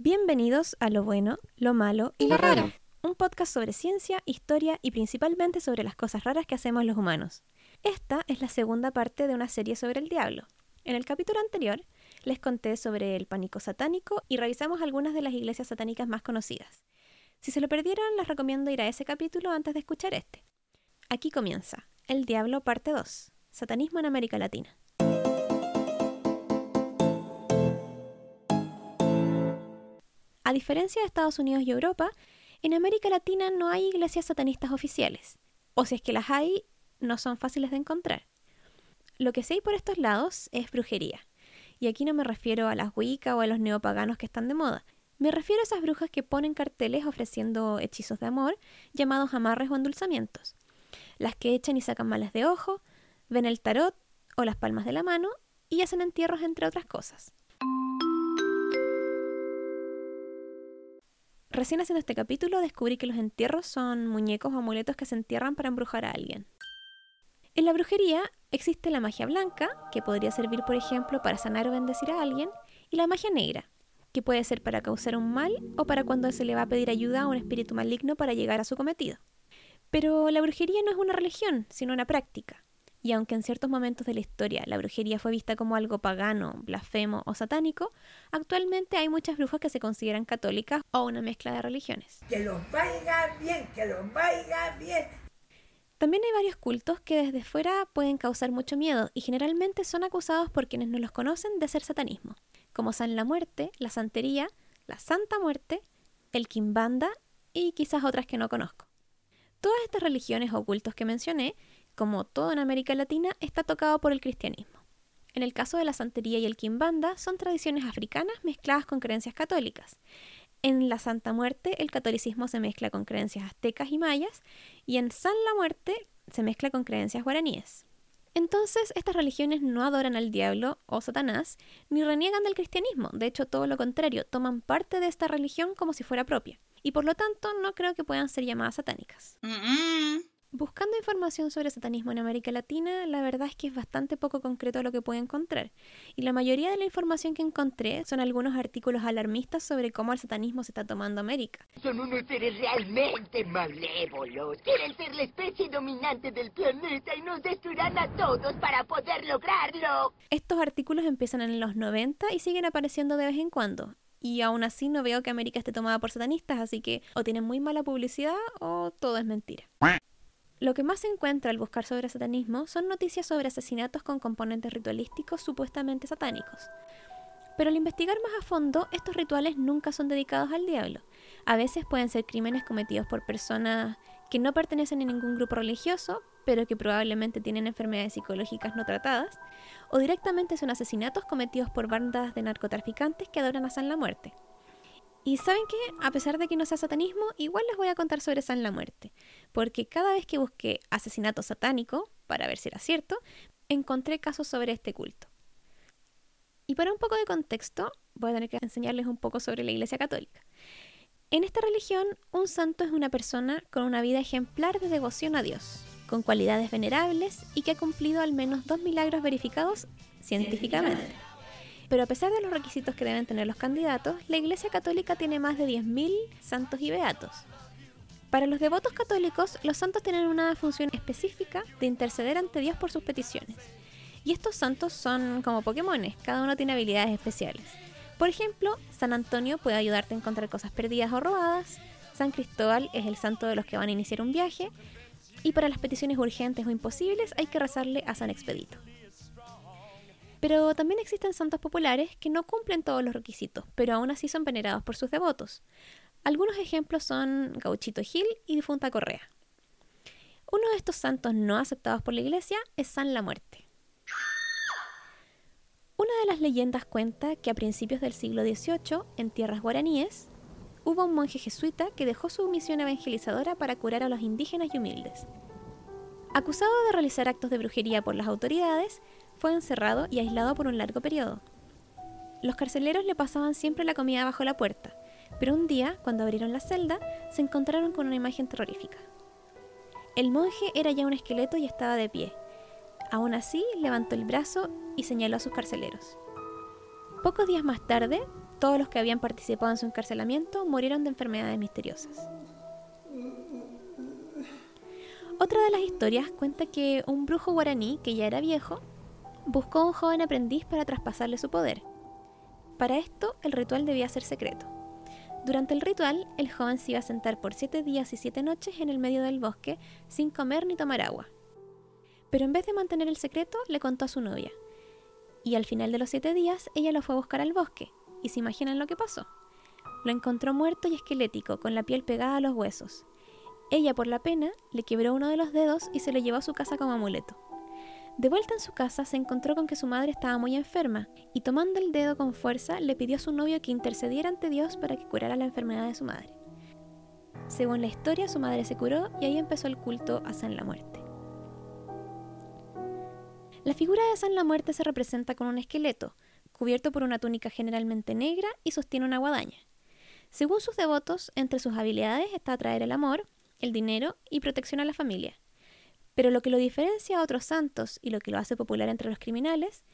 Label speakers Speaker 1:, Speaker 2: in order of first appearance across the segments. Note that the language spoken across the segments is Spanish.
Speaker 1: Bienvenidos a Lo Bueno, Lo Malo y Lo Raro, un podcast sobre ciencia, historia y principalmente sobre las cosas raras que hacemos los humanos. Esta es la segunda parte de una serie sobre el diablo. En el capítulo anterior les conté sobre el pánico satánico y revisamos algunas de las iglesias satánicas más conocidas. Si se lo perdieron, les recomiendo ir a ese capítulo antes de escuchar este. Aquí comienza, El Diablo parte 2, Satanismo en América Latina. A diferencia de Estados Unidos y Europa, en América Latina no hay iglesias satanistas oficiales, o si es que las hay, no son fáciles de encontrar. Lo que sí hay por estos lados es brujería, y aquí no me refiero a las Wicca o a los neopaganos que están de moda, me refiero a esas brujas que ponen carteles ofreciendo hechizos de amor, llamados amarres o endulzamientos, las que echan y sacan males de ojo, ven el tarot o las palmas de la mano y hacen entierros entre otras cosas. Recién haciendo este capítulo descubrí que los entierros son muñecos o amuletos que se entierran para embrujar a alguien. En la brujería existe la magia blanca, que podría servir por ejemplo para sanar o bendecir a alguien, y la magia negra, que puede ser para causar un mal o para cuando se le va a pedir ayuda a un espíritu maligno para llegar a su cometido. Pero la brujería no es una religión, sino una práctica. Y aunque en ciertos momentos de la historia la brujería fue vista como algo pagano, blasfemo o satánico, actualmente hay muchas brujas que se consideran católicas o una mezcla de religiones.
Speaker 2: Que los vaya bien, que los vaya bien.
Speaker 1: También hay varios cultos que desde fuera pueden causar mucho miedo y generalmente son acusados por quienes no los conocen de ser satanismo, como San la Muerte, la Santería, la Santa Muerte, el Kimbanda y quizás otras que no conozco. Todas estas religiones o cultos que mencioné como todo en América Latina, está tocado por el cristianismo. En el caso de la santería y el quimbanda, son tradiciones africanas mezcladas con creencias católicas. En la Santa Muerte, el catolicismo se mezcla con creencias aztecas y mayas, y en San la Muerte se mezcla con creencias guaraníes. Entonces, estas religiones no adoran al diablo o Satanás, ni reniegan del cristianismo, de hecho todo lo contrario, toman parte de esta religión como si fuera propia, y por lo tanto no creo que puedan ser llamadas satánicas. Buscando información sobre satanismo en América Latina, la verdad es que es bastante poco concreto lo que puedo encontrar. Y la mayoría de la información que encontré son algunos artículos alarmistas sobre cómo el satanismo se está tomando América.
Speaker 2: Son unos seres realmente malévolos. Quieren ser la especie dominante del planeta y nos destruirán a todos para poder lograrlo.
Speaker 1: Estos artículos empiezan en los 90 y siguen apareciendo de vez en cuando. Y aún así no veo que América esté tomada por satanistas, así que o tienen muy mala publicidad o todo es mentira. Lo que más se encuentra al buscar sobre satanismo son noticias sobre asesinatos con componentes ritualísticos supuestamente satánicos. Pero al investigar más a fondo, estos rituales nunca son dedicados al diablo. A veces pueden ser crímenes cometidos por personas que no pertenecen a ningún grupo religioso, pero que probablemente tienen enfermedades psicológicas no tratadas, o directamente son asesinatos cometidos por bandas de narcotraficantes que adoran a San la Muerte. Y saben que, a pesar de que no sea satanismo, igual les voy a contar sobre San la Muerte, porque cada vez que busqué asesinato satánico, para ver si era cierto, encontré casos sobre este culto. Y para un poco de contexto, voy a tener que enseñarles un poco sobre la Iglesia Católica. En esta religión, un santo es una persona con una vida ejemplar de devoción a Dios, con cualidades venerables y que ha cumplido al menos dos milagros verificados científicamente. Pero a pesar de los requisitos que deben tener los candidatos, la Iglesia Católica tiene más de 10.000 santos y beatos. Para los devotos católicos, los santos tienen una función específica de interceder ante Dios por sus peticiones. Y estos santos son como Pokémones, cada uno tiene habilidades especiales. Por ejemplo, San Antonio puede ayudarte a encontrar cosas perdidas o robadas, San Cristóbal es el santo de los que van a iniciar un viaje, y para las peticiones urgentes o imposibles hay que rezarle a San Expedito. Pero también existen santos populares que no cumplen todos los requisitos, pero aún así son venerados por sus devotos. Algunos ejemplos son Gauchito Gil y Difunta Correa. Uno de estos santos no aceptados por la iglesia es San la Muerte. Una de las leyendas cuenta que a principios del siglo XVIII, en tierras guaraníes, hubo un monje jesuita que dejó su misión evangelizadora para curar a los indígenas y humildes. Acusado de realizar actos de brujería por las autoridades, fue encerrado y aislado por un largo periodo. Los carceleros le pasaban siempre la comida bajo la puerta, pero un día, cuando abrieron la celda, se encontraron con una imagen terrorífica. El monje era ya un esqueleto y estaba de pie. Aún así, levantó el brazo y señaló a sus carceleros. Pocos días más tarde, Todos los que habían participado en su encarcelamiento murieron de enfermedades misteriosas. Otra de las historias cuenta que un brujo guaraní, que ya era viejo, buscó un joven aprendiz para traspasarle su poder. Para esto, el ritual debía ser secreto. Durante el ritual, el joven se iba a sentar por siete días y siete noches en el medio del bosque sin comer ni tomar agua. Pero en vez de mantener el secreto, le contó a su novia. Y al final de los siete días, ella lo fue a buscar al bosque. ¿Y se imaginan lo que pasó? Lo encontró muerto y esquelético, con la piel pegada a los huesos. Ella, por la pena, le quebró uno de los dedos y se lo llevó a su casa como amuleto. De vuelta en su casa se encontró con que su madre estaba muy enferma y tomando el dedo con fuerza le pidió a su novio que intercediera ante Dios para que curara la enfermedad de su madre. Según la historia, su madre se curó y ahí empezó el culto a San la Muerte. La figura de San la Muerte se representa con un esqueleto, cubierto por una túnica generalmente negra y sostiene una guadaña. Según sus devotos, entre sus habilidades está atraer el amor, el dinero y protección a la familia. Pero lo que lo diferencia a otros santos y lo que lo hace popular entre los criminales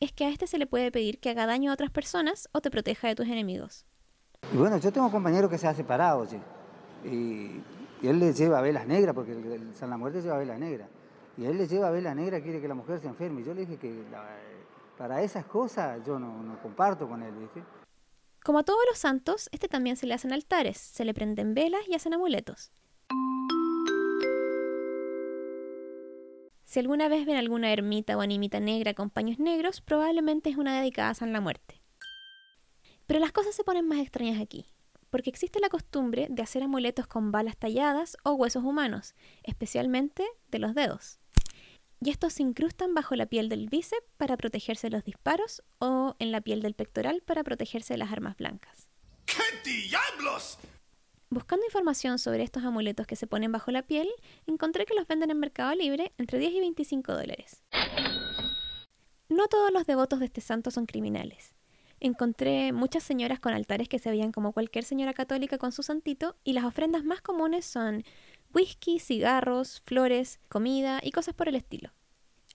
Speaker 1: es que a este se le puede pedir que haga daño a otras personas o te proteja de tus enemigos.
Speaker 3: Y bueno, yo tengo compañeros que se ha separado, y, él le lleva velas negras, porque el, San La Muerte lleva velas negras, y él le lleva velas negras, quiere que la mujer se enferme. Y yo le dije que para esas cosas yo no, no comparto con él, ¿viste?
Speaker 1: Como a todos los santos, este también se le hacen altares, se le prenden velas y hacen amuletos. Si alguna vez ven alguna ermita o animita negra con paños negros, probablemente es una dedicada a San la Muerte. Pero las cosas se ponen más extrañas aquí, porque existe la costumbre de hacer amuletos con balas talladas o huesos humanos, especialmente de los dedos. Y estos se incrustan bajo la piel del bíceps para protegerse de los disparos o en la piel del pectoral para protegerse de las armas blancas.
Speaker 4: ¿Qué diablos?
Speaker 1: Buscando información sobre estos amuletos que se ponen bajo la piel, encontré que los venden en Mercado Libre entre 10 y 25 dólares. No todos los devotos de este santo son criminales. Encontré muchas señoras con altares que se veían como cualquier señora católica con su santito y las ofrendas más comunes son whisky, cigarros, flores, comida y cosas por el estilo.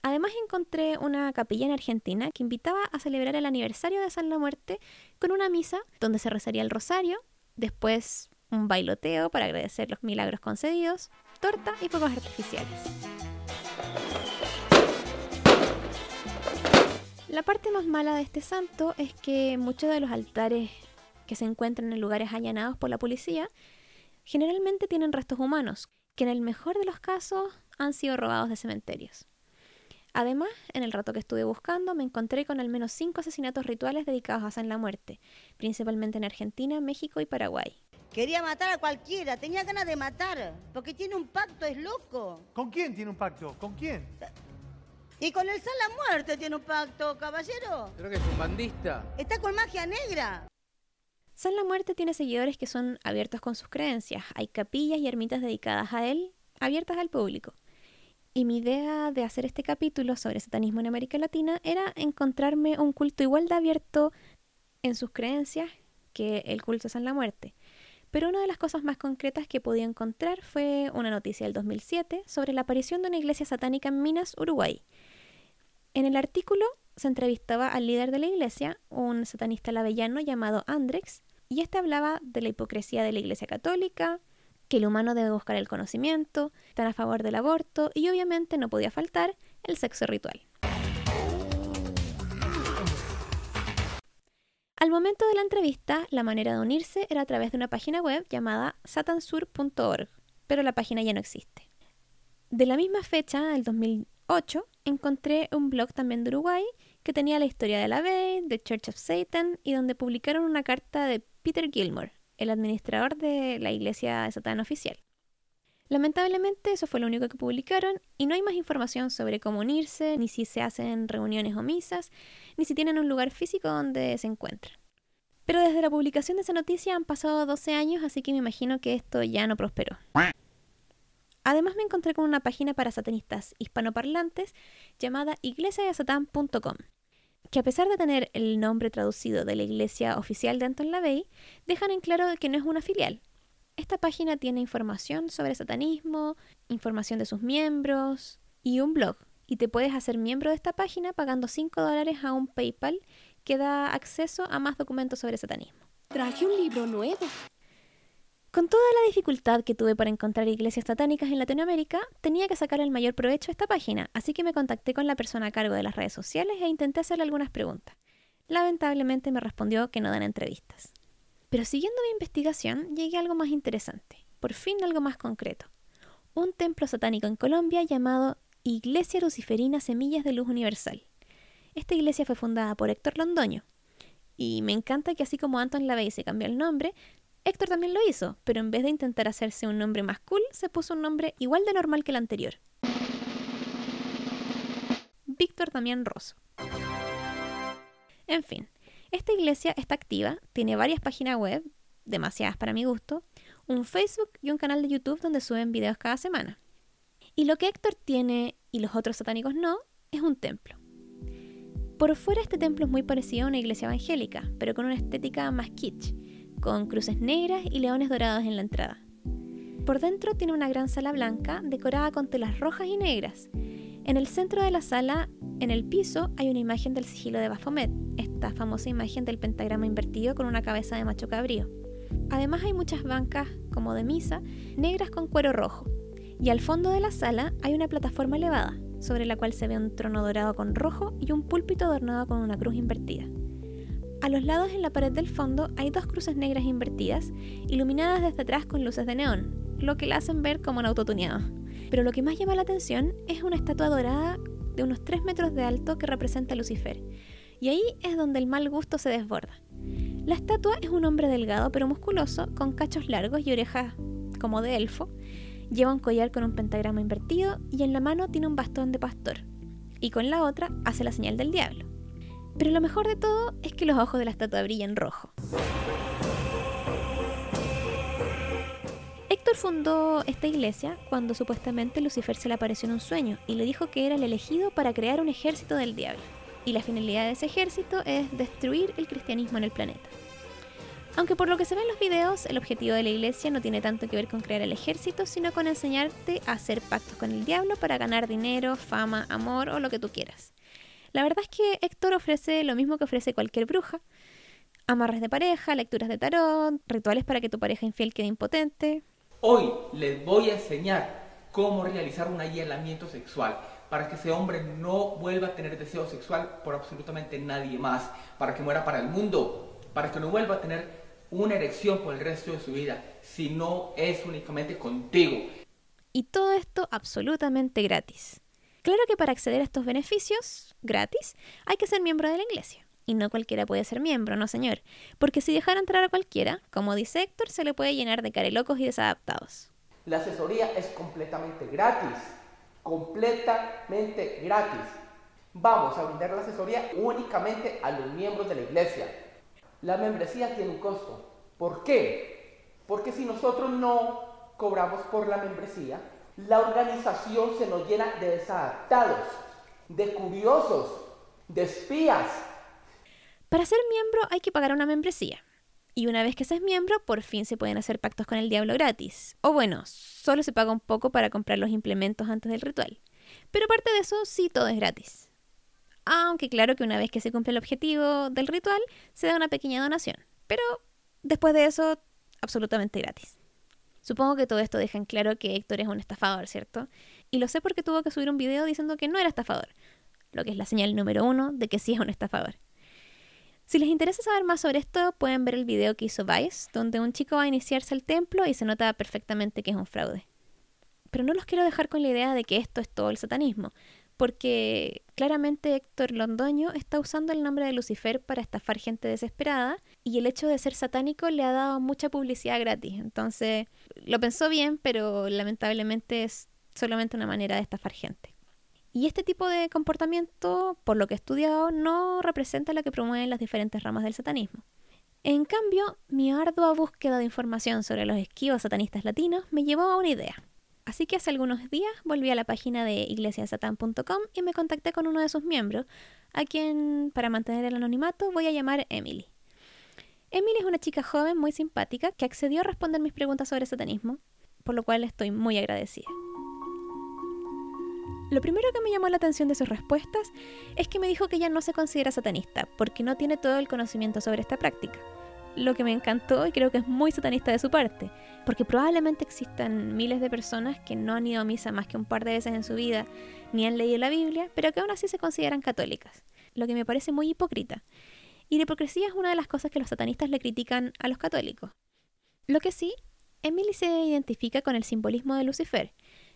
Speaker 1: Además encontré una capilla en Argentina que invitaba a celebrar el aniversario de San la Muerte con una misa donde se rezaría el rosario, después un bailoteo para agradecer los milagros concedidos, torta y fuegos artificiales. La parte más mala de este santo es que muchos de los altares que se encuentran en lugares allanados por la policía generalmente tienen restos humanos, que en el mejor de los casos han sido robados de cementerios. Además, en el rato que estuve buscando, me encontré con al menos cinco asesinatos rituales dedicados a San la Muerte, principalmente en Argentina, México y Paraguay.
Speaker 5: Quería matar a cualquiera, tenía ganas de matar, porque tiene un pacto, es loco.
Speaker 6: ¿Con quién tiene un pacto? ¿Con quién?
Speaker 5: Y con el San la Muerte tiene un pacto, caballero.
Speaker 7: Creo que es un bandista.
Speaker 5: Está con magia negra.
Speaker 1: San la Muerte tiene seguidores que son abiertos con sus creencias. Hay capillas y ermitas dedicadas a él, abiertas al público. Y mi idea de hacer este capítulo sobre satanismo en América Latina era encontrarme un culto igual de abierto en sus creencias que el culto a San la Muerte. Pero una de las cosas más concretas que podía encontrar fue una noticia del 2007 sobre la aparición de una iglesia satánica en Minas, Uruguay. En el artículo se entrevistaba al líder de la iglesia, un satanista lavellano llamado Andrex, y este hablaba de la hipocresía de la iglesia católica, que el humano debe buscar el conocimiento, estar a favor del aborto y obviamente no podía faltar el sexo ritual. Al momento de la entrevista, la manera de unirse era a través de una página web llamada satansur.org, pero la página ya no existe. De la misma fecha, el 2008, encontré un blog también de Uruguay que tenía la historia de la Bay, de Church of Satan y donde publicaron una carta de Peter Gilmore, el administrador de la iglesia de Satán oficial. Lamentablemente eso fue lo único que publicaron y no hay más información sobre cómo unirse, ni si se hacen reuniones o misas, ni si tienen un lugar físico donde se encuentran. Pero desde la publicación de esa noticia han pasado 12 años, así que me imagino que esto ya no prosperó. Además me encontré con una página para satanistas hispanoparlantes llamada iglesiasatan.com, que a pesar de tener el nombre traducido de la iglesia oficial de Anton LaVey, dejan en claro que no es una filial. Esta página tiene información sobre satanismo, información de sus miembros y un blog y te puedes hacer miembro de esta página pagando 5 dólares a un PayPal que da acceso a más documentos sobre satanismo.
Speaker 7: Traje un libro nuevo.
Speaker 1: Con toda la dificultad que tuve para encontrar iglesias satánicas en Latinoamérica, tenía que sacar el mayor provecho a esta página, así que me contacté con la persona a cargo de las redes sociales e intenté hacerle algunas preguntas. Lamentablemente me respondió que no dan entrevistas. Pero siguiendo mi investigación, llegué a algo más interesante, por fin algo más concreto. Un templo satánico en Colombia llamado Iglesia Luciferina Semillas de Luz Universal. Esta iglesia fue fundada por Héctor Londoño, y me encanta que así como Anton LaVey se cambió el nombre, Héctor también lo hizo, pero en vez de intentar hacerse un nombre más cool, se puso un nombre igual de normal que el anterior. Víctor Damián Rosso. En fin, esta iglesia está activa, tiene varias páginas web, demasiadas para mi gusto, un Facebook y un canal de YouTube donde suben videos cada semana. Y lo que Héctor tiene y los otros satánicos no, es un templo. Por fuera este templo es muy parecido a una iglesia evangélica, pero con una estética más kitsch, con cruces negras y leones dorados en la entrada. Por dentro tiene una gran sala blanca decorada con telas rojas y negras. En el centro de la sala, en el piso, hay una imagen del sigilo de Baphomet, esta famosa imagen del pentagrama invertido con una cabeza de macho cabrío. Además hay muchas bancas, como de misa, negras con cuero rojo. Y al fondo de la sala hay una plataforma elevada, sobre la cual se ve un trono dorado con rojo y un púlpito adornado con una cruz invertida. A los lados en la pared del fondo hay dos cruces negras invertidas, iluminadas desde atrás con luces de neón, lo que la hacen ver como un autotuneado. Pero lo que más llama la atención es una estatua dorada de unos 3 metros de alto que representa a Lucifer. Y ahí es donde el mal gusto se desborda. La estatua es un hombre delgado pero musculoso, con cachos largos y orejas como de elfo. Lleva un collar con un pentagrama invertido y en la mano tiene un bastón de pastor. Y con la otra hace la señal del diablo. Pero lo mejor de todo es que los ojos de la estatua brillan rojo. Héctor fundó esta iglesia cuando supuestamente Lucifer se le apareció en un sueño y le dijo que era el elegido para crear un ejército del diablo. Y la finalidad de ese ejército es destruir el cristianismo en el planeta. Aunque por lo que se ve en los videos, el objetivo de la iglesia no tiene tanto que ver con crear el ejército, sino con enseñarte a hacer pactos con el diablo para ganar dinero, fama, amor o lo que tú quieras. La verdad es que Héctor ofrece lo mismo que ofrece cualquier bruja. Amarres de pareja, lecturas de tarot, rituales para que tu pareja infiel quede impotente.
Speaker 8: Hoy les voy a enseñar cómo realizar un aislamiento sexual para que ese hombre no vuelva a tener deseo sexual por absolutamente nadie más, para que muera para el mundo, para que no vuelva a tener una erección por el resto de su vida, si no es únicamente contigo.
Speaker 1: Y todo esto absolutamente gratis. Claro que para acceder a estos beneficios gratis hay que ser miembro de la iglesia. Y no cualquiera puede ser miembro, no señor. Porque si dejara entrar a cualquiera, como dice Héctor, se le puede llenar de carelocos y desadaptados.
Speaker 8: La asesoría es completamente gratis. Completamente gratis. Vamos a brindar la asesoría únicamente a los miembros de la iglesia. La membresía tiene un costo. ¿Por qué? Porque si nosotros no cobramos por la membresía, la organización se nos llena de desadaptados, de curiosos, de espías.
Speaker 1: Para ser miembro hay que pagar una membresía. Y una vez que se es miembro, por fin se pueden hacer pactos con el diablo gratis. O bueno, solo se paga un poco para comprar los implementos antes del ritual. Pero aparte de eso, sí, todo es gratis. Aunque claro que una vez que se cumple el objetivo del ritual, se da una pequeña donación. Pero después de eso, absolutamente gratis. Supongo que todo esto deja en claro que Héctor es un estafador, ¿cierto? Y lo sé porque tuvo que subir un video diciendo que no era estafador, lo que es la señal número uno de que sí es un estafador. Si les interesa saber más sobre esto, pueden ver el video que hizo Vice, donde un chico va a iniciarse al templo y se nota perfectamente que es un fraude. Pero no los quiero dejar con la idea de que esto es todo el satanismo, porque claramente Héctor Londoño está usando el nombre de Lucifer para estafar gente desesperada y el hecho de ser satánico le ha dado mucha publicidad gratis. Entonces, lo pensó bien, pero lamentablemente es solamente una manera de estafar gente. Y este tipo de comportamiento, por lo que he estudiado, no representa lo que promueven las diferentes ramas del satanismo. En cambio, mi ardua búsqueda de información sobre los esquivos satanistas latinos me llevó a una idea. Así que hace algunos días volví a la página de iglesiasatan.com y me contacté con uno de sus miembros, a quien, para mantener el anonimato, voy a llamar Emily. Emily es una chica joven muy simpática que accedió a responder mis preguntas sobre satanismo, por lo cual estoy muy agradecida. Lo primero que me llamó la atención de sus respuestas es que me dijo que ella no se considera satanista porque no tiene todo el conocimiento sobre esta práctica. Lo que me encantó y creo que es muy satanista de su parte, porque probablemente existan miles de personas que no han ido a misa más que un par de veces en su vida, ni han leído la Biblia, pero que aún así se consideran católicas, lo que me parece muy hipócrita. Y la hipocresía es una de las cosas que los satanistas le critican a los católicos. Lo que sí, Emily se identifica con el simbolismo de Lucifer,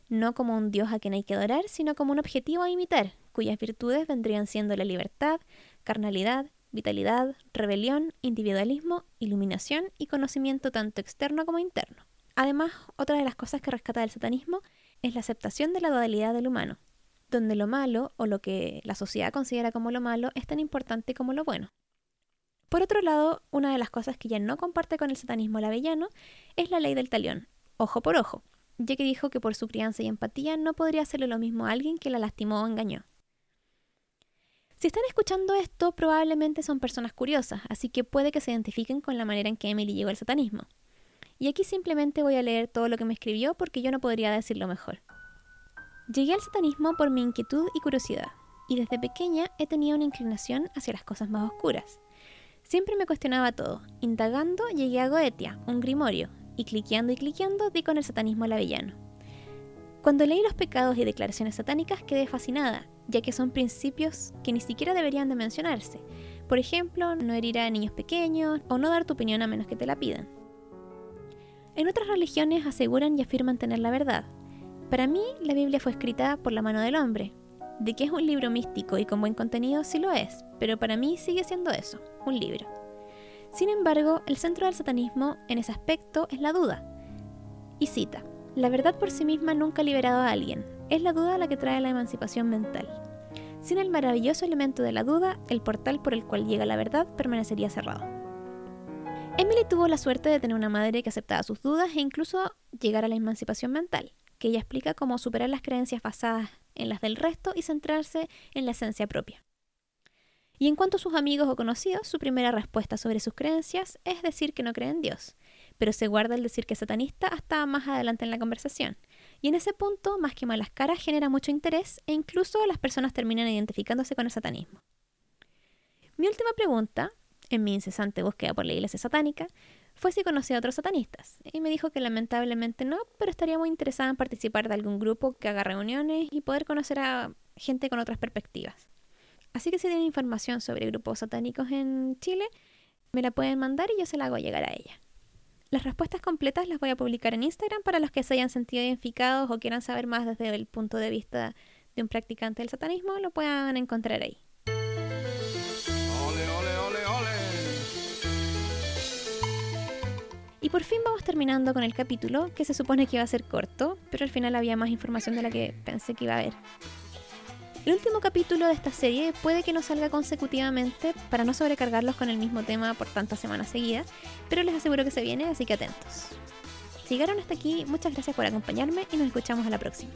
Speaker 1: no como un dios a quien hay que adorar, sino como un objetivo a imitar, cuyas virtudes vendrían siendo la libertad, carnalidad, vitalidad, rebelión, individualismo, iluminación y conocimiento tanto externo como interno. Además, otra de las cosas que rescata del satanismo es la aceptación de la dualidad del humano, donde lo malo o lo que la sociedad considera como lo malo es tan importante como lo bueno. Por otro lado, una de las cosas que ya no comparte con el satanismo lavellano es la ley del talión, ojo por ojo, ya que dijo que por su crianza y empatía no podría hacerle lo mismo a alguien que la lastimó o engañó. Si están escuchando esto, probablemente son personas curiosas, así que puede que se identifiquen con la manera en que Emily llegó al satanismo. Y aquí simplemente voy a leer todo lo que me escribió porque yo no podría decirlo mejor. Llegué al satanismo por mi inquietud y curiosidad, y desde pequeña he tenido una inclinación hacia las cosas más oscuras. Siempre me cuestionaba todo. Indagando llegué a Goetia, un grimorio, y cliqueando y cliqueando di con el satanismo lavellano. Cuando leí los pecados y declaraciones satánicas quedé fascinada, ya que son principios que ni siquiera deberían de mencionarse. Por ejemplo, no herir a niños pequeños o no dar tu opinión a menos que te la pidan. En otras religiones aseguran y afirman tener la verdad. Para mí, la Biblia fue escrita por la mano del hombre. De que es un libro místico y con buen contenido, sí lo es, pero para mí sigue siendo eso, un libro. Sin embargo, el centro del satanismo en ese aspecto es la duda. Y cita, la verdad por sí misma nunca ha liberado a alguien, es la duda la que trae la emancipación mental. Sin el maravilloso elemento de la duda, el portal por el cual llega la verdad permanecería cerrado. Emily tuvo la suerte de tener una madre que aceptaba sus dudas e incluso llegar a la emancipación mental, que ella explica cómo superar las creencias basadas en las del resto y centrarse en la esencia propia. Y en cuanto a sus amigos o conocidos, su primera respuesta sobre sus creencias es decir que no cree en Dios, pero se guarda el decir que es satanista hasta más adelante en la conversación. Y en ese punto, más que malas caras, genera mucho interés e incluso las personas terminan identificándose con el satanismo. Mi última pregunta, en mi incesante búsqueda por la iglesia satánica, fue si conocía a otros satanistas, y me dijo que lamentablemente no, pero estaría muy interesada en participar de algún grupo que haga reuniones y poder conocer a gente con otras perspectivas. Así que si tienen información sobre grupos satánicos en Chile, me la pueden mandar y yo se la hago llegar a ella. Las respuestas completas las voy a publicar en Instagram para los que se hayan sentido identificados o quieran saber más desde el punto de vista de un practicante del satanismo, lo puedan encontrar ahí. Y por fin vamos terminando con el capítulo, que se supone que iba a ser corto, pero al final había más información de la que pensé que iba a haber. El último capítulo de esta serie puede que no salga consecutivamente para no sobrecargarlos con el mismo tema por tantas semanas seguidas, pero les aseguro que se viene, así que atentos. Si llegaron hasta aquí, muchas gracias por acompañarme y nos escuchamos a la próxima.